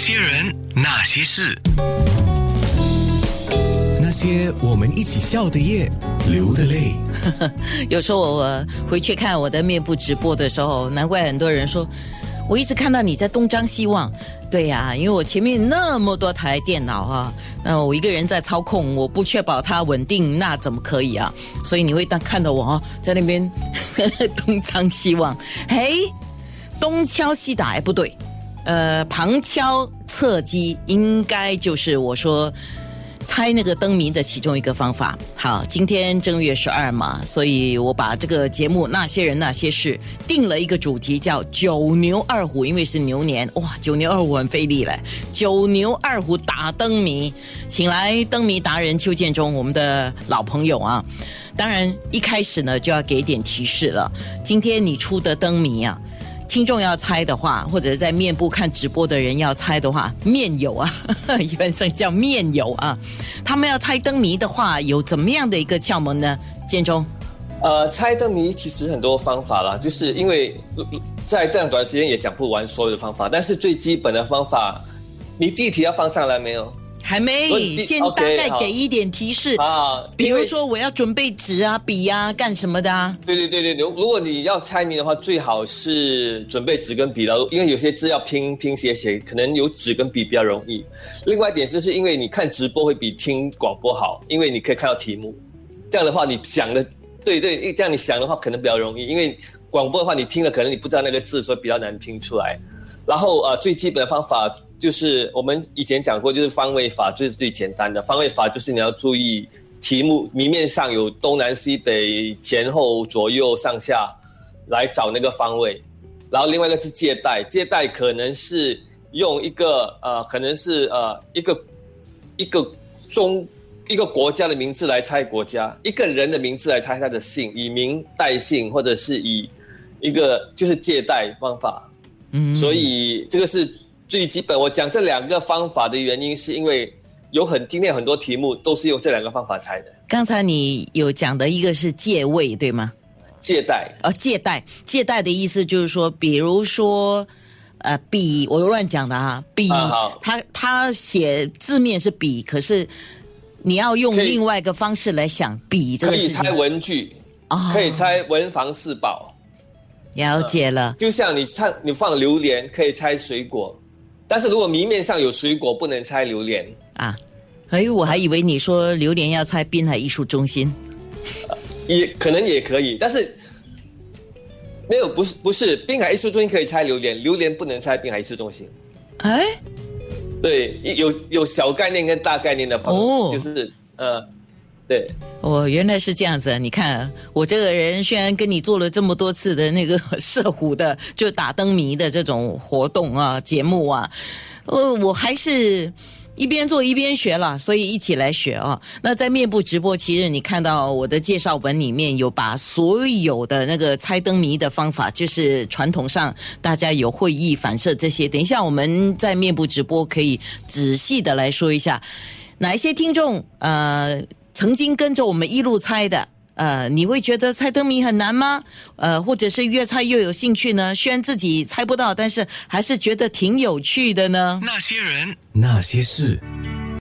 些人，那些事，那些我们一起笑的夜，流的泪。有时候我回去看我的面部直播的时候，难怪很多人说，我一直看到你在东张西望。对呀，因为我前面那么多台电脑啊，那我一个人在操控，我不确保它稳定，那怎么可以啊？所以你会当看到我哦，在那边 东张西望，嘿，东敲西打，哎，不对，呃，旁敲侧击，应该就是我说。猜那个灯谜的其中一个方法。好，今天正月十二嘛，所以我把这个节目《那些人那些事》定了一个主题，叫“九牛二虎”，因为是牛年，哇，九牛二虎很费力嘞。九牛二虎打灯谜，请来灯谜达人邱建中，我们的老朋友啊。当然，一开始呢就要给点提示了。今天你出的灯谜啊。听众要猜的话，或者是在面部看直播的人要猜的话，面友啊，一般上叫面友啊，他们要猜灯谜的话，有怎么样的一个窍门呢？建中，呃，猜灯谜其实很多方法啦，就是因为在这样短时间也讲不完所有的方法，但是最基本的方法，你地题要放上来没有？还没，先大概给一点提示啊，比如说我要准备纸啊、笔啊，干什么的啊？对对对对，如如果你要猜谜的话，最好是准备纸跟笔了，因为有些字要拼拼写写，可能有纸跟笔比较容易。另外一点就是因为你看直播会比听广播好，因为你可以看到题目，这样的话你想的，对对，这样你想的话可能比较容易，因为广播的话你听了可能你不知道那个字，所以比较难听出来。然后呃，最基本的方法。就是我们以前讲过，就是方位法，就是最简单的方位法，就是你要注意题目谜面上有东南西北前后左右上下，来找那个方位。然后另外一个是借代，借代可能是用一个呃，可能是呃一个一个中一个国家的名字来猜国家，一个人的名字来猜他的姓，以名代姓，或者是以一个就是借代方法。嗯，所以这个是。最基本，我讲这两个方法的原因，是因为有很今天很多题目都是用这两个方法猜的。刚才你有讲的一个是借位，对吗？借贷，呃，借贷，借贷的意思就是说，比如说，呃，笔，我都乱讲的哈，笔，他他写字面是笔，可是你要用另外一个方式来想笔这个可以猜文具，可以猜文房四宝。了解了，就像你猜你放榴莲，可以猜水果。但是如果明面上有水果，不能拆榴莲啊！哎，我还以为你说榴莲要拆滨海艺术中心，也可能也可以，但是没有，不是不是滨海艺术中心可以拆榴莲，榴莲不能拆滨海艺术中心。哎，对，有有小概念跟大概念的朋友，就是呃。对，哦，原来是这样子。你看，我这个人虽然跟你做了这么多次的那个 射虎的，就打灯谜的这种活动啊、节目啊，呃，我还是一边做一边学了，所以一起来学啊。那在面部直播，其实你看到我的介绍文里面有把所有的那个猜灯谜的方法，就是传统上大家有会议反射这些。等一下我们在面部直播可以仔细的来说一下，哪一些听众呃。曾经跟着我们一路猜的，呃，你会觉得猜灯谜很难吗？呃，或者是越猜越有兴趣呢？虽然自己猜不到，但是还是觉得挺有趣的呢。那些人，那些事。